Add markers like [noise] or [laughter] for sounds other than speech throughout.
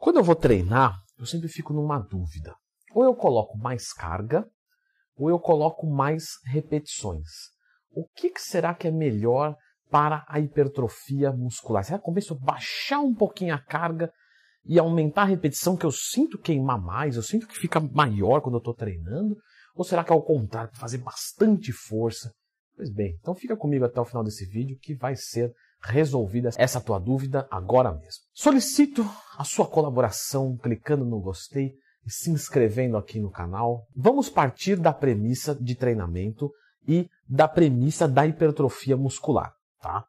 Quando eu vou treinar, eu sempre fico numa dúvida. Ou eu coloco mais carga, ou eu coloco mais repetições. O que, que será que é melhor para a hipertrofia muscular? Será que eu baixar um pouquinho a carga e aumentar a repetição, que eu sinto queimar mais, eu sinto que fica maior quando eu estou treinando? Ou será que é o contrário, fazer bastante força? Pois bem, então fica comigo até o final desse vídeo que vai ser resolvida essa tua dúvida agora mesmo. Solicito a sua colaboração clicando no gostei e se inscrevendo aqui no canal. Vamos partir da premissa de treinamento e da premissa da hipertrofia muscular, tá?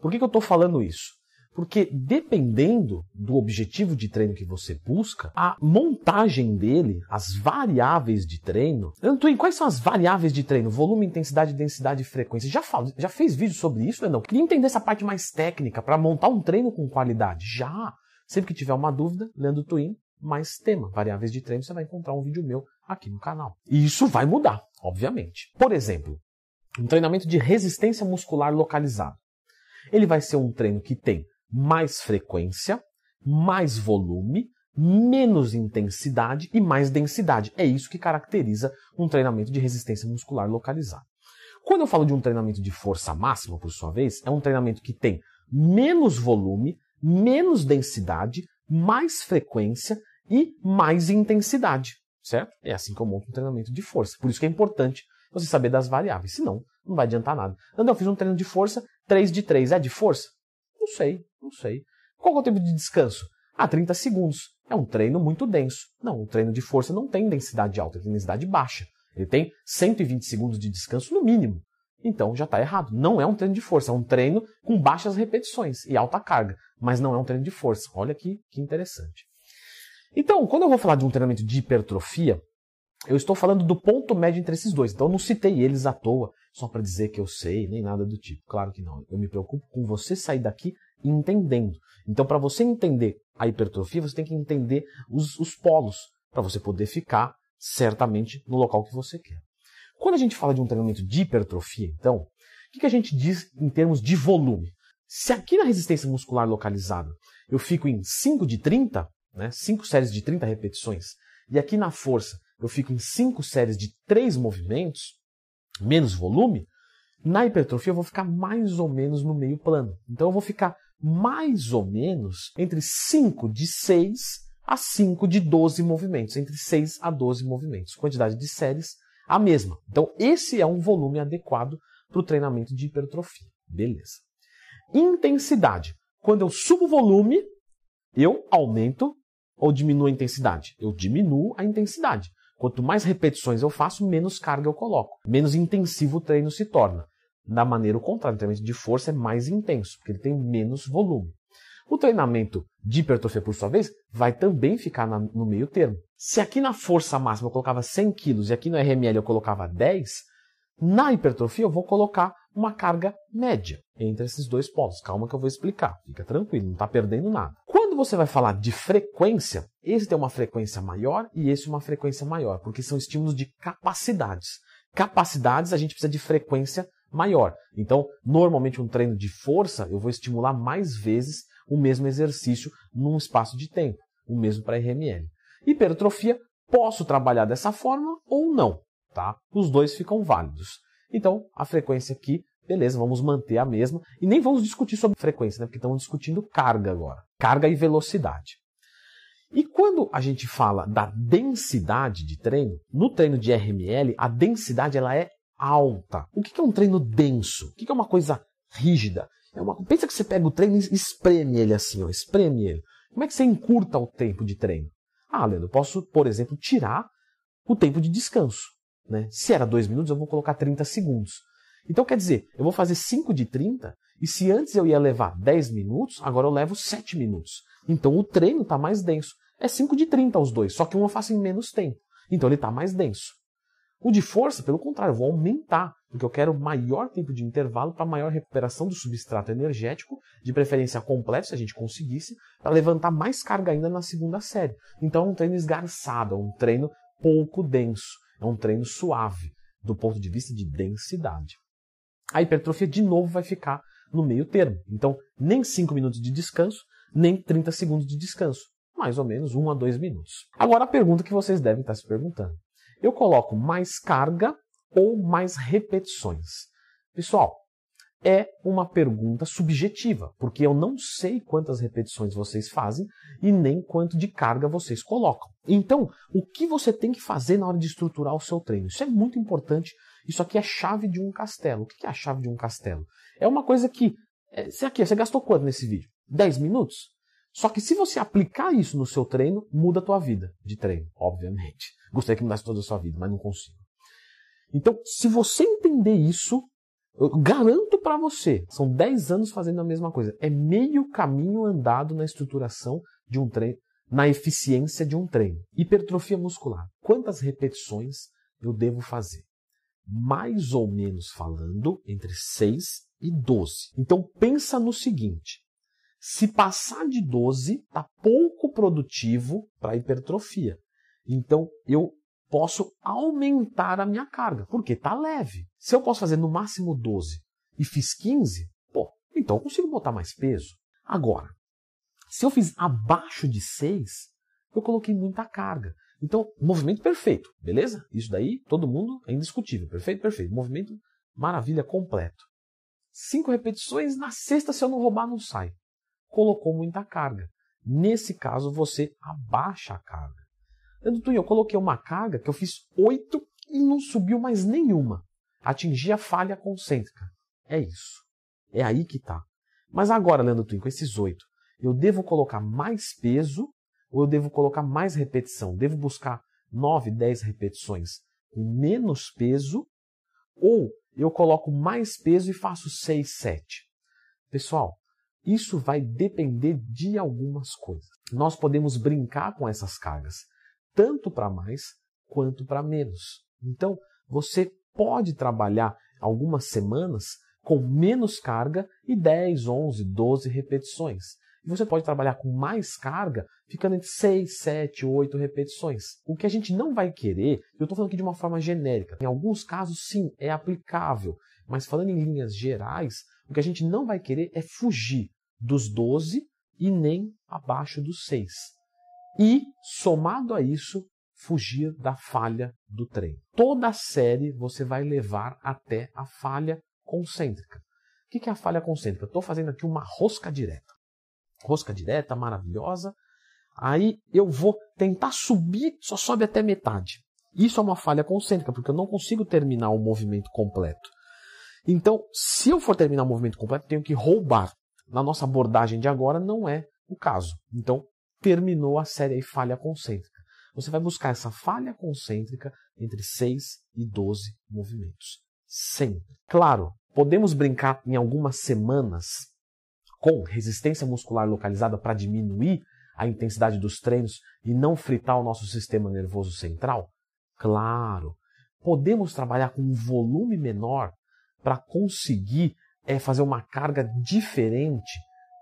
Por que, que eu estou falando isso? Porque dependendo do objetivo de treino que você busca, a montagem dele, as variáveis de treino. Antuin, quais são as variáveis de treino? Volume, intensidade, densidade e frequência. Já, falo, já fez vídeo sobre isso, não? Queria entender essa parte mais técnica para montar um treino com qualidade. Já! Sempre que tiver uma dúvida, Leandro Twin, mais tema, variáveis de treino, você vai encontrar um vídeo meu aqui no canal. E isso vai mudar, obviamente. Por exemplo, um treinamento de resistência muscular localizado. Ele vai ser um treino que tem mais frequência, mais volume, menos intensidade e mais densidade. É isso que caracteriza um treinamento de resistência muscular localizado. Quando eu falo de um treinamento de força máxima, por sua vez, é um treinamento que tem menos volume, menos densidade, mais frequência e mais intensidade, certo? É assim que eu monto um treinamento de força. Por isso que é importante você saber das variáveis, senão não vai adiantar nada. André, eu fiz um treino de força, 3 de 3, é de força? Não sei, não sei. Qual é o tempo de descanso? Ah, 30 segundos. É um treino muito denso. Não, um treino de força não tem densidade alta, ele tem densidade baixa. Ele tem 120 segundos de descanso no mínimo. Então já está errado. Não é um treino de força, é um treino com baixas repetições e alta carga, mas não é um treino de força. Olha aqui que interessante. Então, quando eu vou falar de um treinamento de hipertrofia, eu estou falando do ponto médio entre esses dois. Então, eu não citei eles à toa, só para dizer que eu sei, nem nada do tipo. Claro que não. Eu me preocupo com você sair daqui entendendo. Então, para você entender a hipertrofia, você tem que entender os, os polos, para você poder ficar certamente no local que você quer. Quando a gente fala de um treinamento de hipertrofia, então, o que, que a gente diz em termos de volume? Se aqui na resistência muscular localizada eu fico em 5 de 30, né, 5 séries de 30 repetições, e aqui na força eu fico em 5 séries de 3 movimentos, menos volume, na hipertrofia eu vou ficar mais ou menos no meio plano. Então eu vou ficar mais ou menos entre 5 de 6 a 5 de 12 movimentos, entre 6 a 12 movimentos. Quantidade de séries a mesma. Então esse é um volume adequado para o treinamento de hipertrofia. Beleza. Intensidade. Quando eu subo o volume, eu aumento ou diminuo a intensidade? Eu diminuo a intensidade. Quanto mais repetições eu faço, menos carga eu coloco. Menos intensivo o treino se torna. Da maneira contrária, o treinamento de força é mais intenso, porque ele tem menos volume. O treinamento de hipertrofia, por sua vez, vai também ficar na, no meio termo. Se aqui na força máxima eu colocava 100 kg e aqui no RML eu colocava 10, na hipertrofia eu vou colocar uma carga média entre esses dois polos. Calma que eu vou explicar. Fica tranquilo, não está perdendo nada. Quando você vai falar de frequência, esse tem uma frequência maior e esse uma frequência maior, porque são estímulos de capacidades. Capacidades a gente precisa de frequência maior. Então, normalmente um treino de força, eu vou estimular mais vezes o mesmo exercício num espaço de tempo, o mesmo para RML. Hipertrofia, posso trabalhar dessa forma ou não, tá? Os dois ficam válidos. Então, a frequência aqui, beleza, vamos manter a mesma e nem vamos discutir sobre frequência, né? Porque estamos discutindo carga agora, carga e velocidade. E quando a gente fala da densidade de treino, no treino de RML, a densidade ela é alta. O que é um treino denso? O que é uma coisa rígida? É uma... Pensa que você pega o treino e espreme ele assim, ó, espreme ele. Como é que você encurta o tempo de treino? Ah, Leandro, eu posso, por exemplo, tirar o tempo de descanso. Né? Se era 2 minutos, eu vou colocar 30 segundos. Então, quer dizer, eu vou fazer 5 de 30, e se antes eu ia levar 10 minutos, agora eu levo 7 minutos. Então o treino está mais denso. É 5 de 30 os dois, só que um eu faço em menos tempo. Então ele está mais denso. O de força, pelo contrário, eu vou aumentar, porque eu quero maior tempo de intervalo para maior recuperação do substrato energético, de preferência completo, se a gente conseguisse, para levantar mais carga ainda na segunda série. Então é um treino esgarçado, é um treino pouco denso, é um treino suave, do ponto de vista de densidade. A hipertrofia, de novo, vai ficar no meio termo. Então, nem 5 minutos de descanso, nem 30 segundos de descanso. mais ou menos um a dois minutos. Agora a pergunta que vocês devem estar se perguntando: eu coloco mais carga ou mais repetições? Pessoal, é uma pergunta subjetiva, porque eu não sei quantas repetições vocês fazem e nem quanto de carga vocês colocam. Então, o que você tem que fazer na hora de estruturar o seu treino? Isso é muito importante. Isso aqui é a chave de um castelo. O que é a chave de um castelo? É uma coisa que. É, você, aqui, você gastou quanto nesse vídeo? 10 minutos? Só que se você aplicar isso no seu treino, muda a tua vida de treino, obviamente. [laughs] Gostaria que mudasse toda a sua vida, mas não consigo. Então, se você entender isso, eu garanto para você, são 10 anos fazendo a mesma coisa. É meio caminho andado na estruturação de um treino, na eficiência de um treino. Hipertrofia muscular. Quantas repetições eu devo fazer? Mais ou menos falando, entre 6 e 12. Então pensa no seguinte: se passar de 12, está pouco produtivo para hipertrofia. Então eu posso aumentar a minha carga, porque está leve. Se eu posso fazer no máximo 12 e fiz 15, pô, então eu consigo botar mais peso. Agora, se eu fiz abaixo de 6, eu coloquei muita carga. Então, movimento perfeito, beleza? Isso daí, todo mundo é indiscutível. Perfeito, perfeito. Movimento, maravilha, completo. Cinco repetições, na sexta, se eu não roubar, não sai. Colocou muita carga. Nesse caso, você abaixa a carga. Leandro eu coloquei uma carga que eu fiz oito e não subiu mais nenhuma. Atingi a falha concêntrica. É isso. É aí que está. Mas agora, Leandro Twin, com esses oito, eu devo colocar mais peso ou eu devo colocar mais repetição? Devo buscar 9, 10 repetições com menos peso ou eu coloco mais peso e faço 6, 7? Pessoal, isso vai depender de algumas coisas. Nós podemos brincar com essas cargas tanto para mais quanto para menos. Então, você pode trabalhar algumas semanas com menos carga e 10, 11, 12 repetições. E você pode trabalhar com mais carga, ficando entre 6, 7, 8 repetições. O que a gente não vai querer, eu estou falando aqui de uma forma genérica, em alguns casos sim, é aplicável, mas falando em linhas gerais, o que a gente não vai querer é fugir dos 12 e nem abaixo dos 6 e, somado a isso, fugir da falha do trem. Toda a série você vai levar até a falha concêntrica. O que é a falha concêntrica? Estou fazendo aqui uma rosca direta. Rosca direta, maravilhosa. Aí eu vou tentar subir, só sobe até metade. Isso é uma falha concêntrica, porque eu não consigo terminar o movimento completo. Então, se eu for terminar o movimento completo, tenho que roubar. Na nossa abordagem de agora, não é o caso. Então, terminou a série falha concêntrica. Você vai buscar essa falha concêntrica entre 6 e 12 movimentos. Sempre. Claro, podemos brincar em algumas semanas com resistência muscular localizada para diminuir a intensidade dos treinos e não fritar o nosso sistema nervoso central? Claro. Podemos trabalhar com um volume menor para conseguir é, fazer uma carga diferente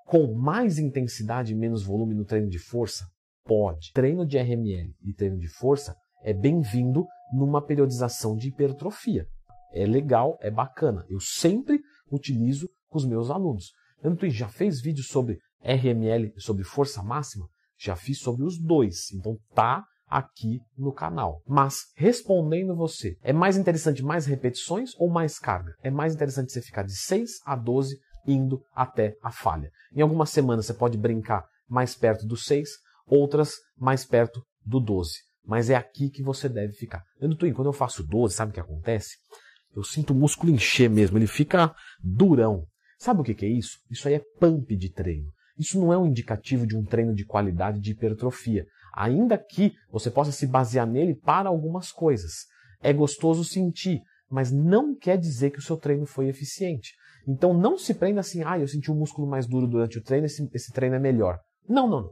com mais intensidade e menos volume no treino de força? Pode. Treino de RML e treino de força é bem-vindo numa periodização de hipertrofia. É legal, é bacana. Eu sempre utilizo com os meus alunos. Tanto já fez vídeo sobre RML sobre força máxima? Já fiz sobre os dois. Então tá aqui no canal. Mas respondendo você, é mais interessante mais repetições ou mais carga? É mais interessante você ficar de 6 a 12 indo até a falha. Em algumas semanas você pode brincar mais perto do 6, outras mais perto do 12. Mas é aqui que você deve ficar. Eu Twin, quando eu faço 12, sabe o que acontece? Eu sinto o músculo encher mesmo, ele fica durão. Sabe o que é isso? Isso aí é pump de treino. Isso não é um indicativo de um treino de qualidade de hipertrofia, ainda que você possa se basear nele para algumas coisas. É gostoso sentir, mas não quer dizer que o seu treino foi eficiente. Então não se prenda assim, ah, eu senti o um músculo mais duro durante o treino, esse, esse treino é melhor. Não, não, não.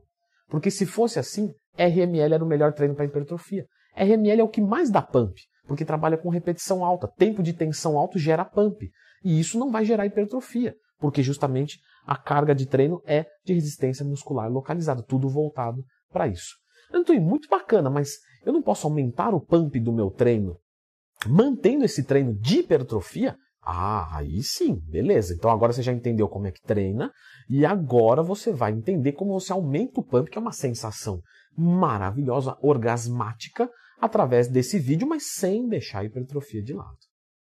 Porque se fosse assim, RML era o melhor treino para hipertrofia. RML é o que mais dá pump, porque trabalha com repetição alta. Tempo de tensão alto gera pump. E isso não vai gerar hipertrofia, porque justamente a carga de treino é de resistência muscular localizada, tudo voltado para isso. Antônio, muito bacana, mas eu não posso aumentar o pump do meu treino mantendo esse treino de hipertrofia? Ah, aí sim, beleza. Então agora você já entendeu como é que treina e agora você vai entender como você aumenta o pump, que é uma sensação maravilhosa, orgasmática, através desse vídeo, mas sem deixar a hipertrofia de lado.